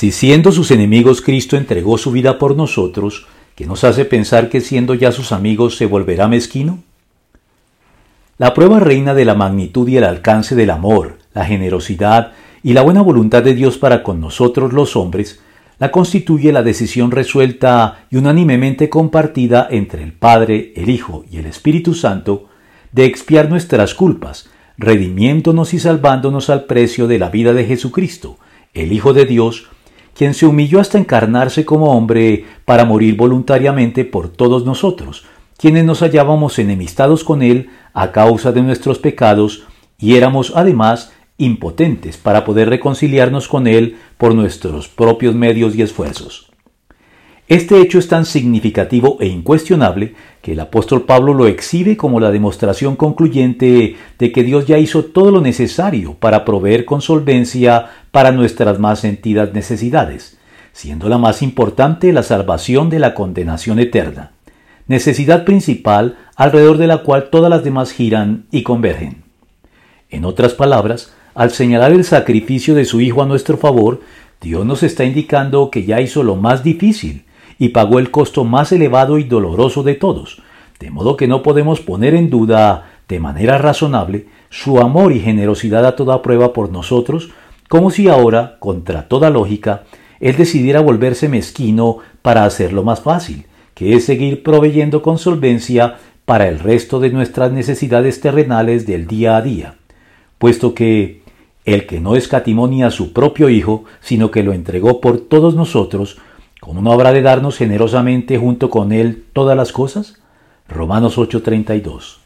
Si siendo sus enemigos Cristo entregó su vida por nosotros, ¿qué nos hace pensar que siendo ya sus amigos se volverá mezquino? La prueba reina de la magnitud y el alcance del amor, la generosidad y la buena voluntad de Dios para con nosotros los hombres la constituye la decisión resuelta y unánimemente compartida entre el Padre, el Hijo y el Espíritu Santo de expiar nuestras culpas, redimiéndonos y salvándonos al precio de la vida de Jesucristo, el Hijo de Dios, quien se humilló hasta encarnarse como hombre para morir voluntariamente por todos nosotros, quienes nos hallábamos enemistados con Él a causa de nuestros pecados y éramos además impotentes para poder reconciliarnos con Él por nuestros propios medios y esfuerzos. Este hecho es tan significativo e incuestionable que el apóstol Pablo lo exhibe como la demostración concluyente de que Dios ya hizo todo lo necesario para proveer con solvencia para nuestras más sentidas necesidades, siendo la más importante la salvación de la condenación eterna, necesidad principal alrededor de la cual todas las demás giran y convergen. En otras palabras, al señalar el sacrificio de su Hijo a nuestro favor, Dios nos está indicando que ya hizo lo más difícil y pagó el costo más elevado y doloroso de todos, de modo que no podemos poner en duda de manera razonable su amor y generosidad a toda prueba por nosotros, como si ahora, contra toda lógica, Él decidiera volverse mezquino para hacerlo más fácil, que es seguir proveyendo con solvencia para el resto de nuestras necesidades terrenales del día a día, puesto que el que no escatimó ni a su propio Hijo, sino que lo entregó por todos nosotros, ¿cómo no habrá de darnos generosamente junto con Él todas las cosas? Romanos 8:32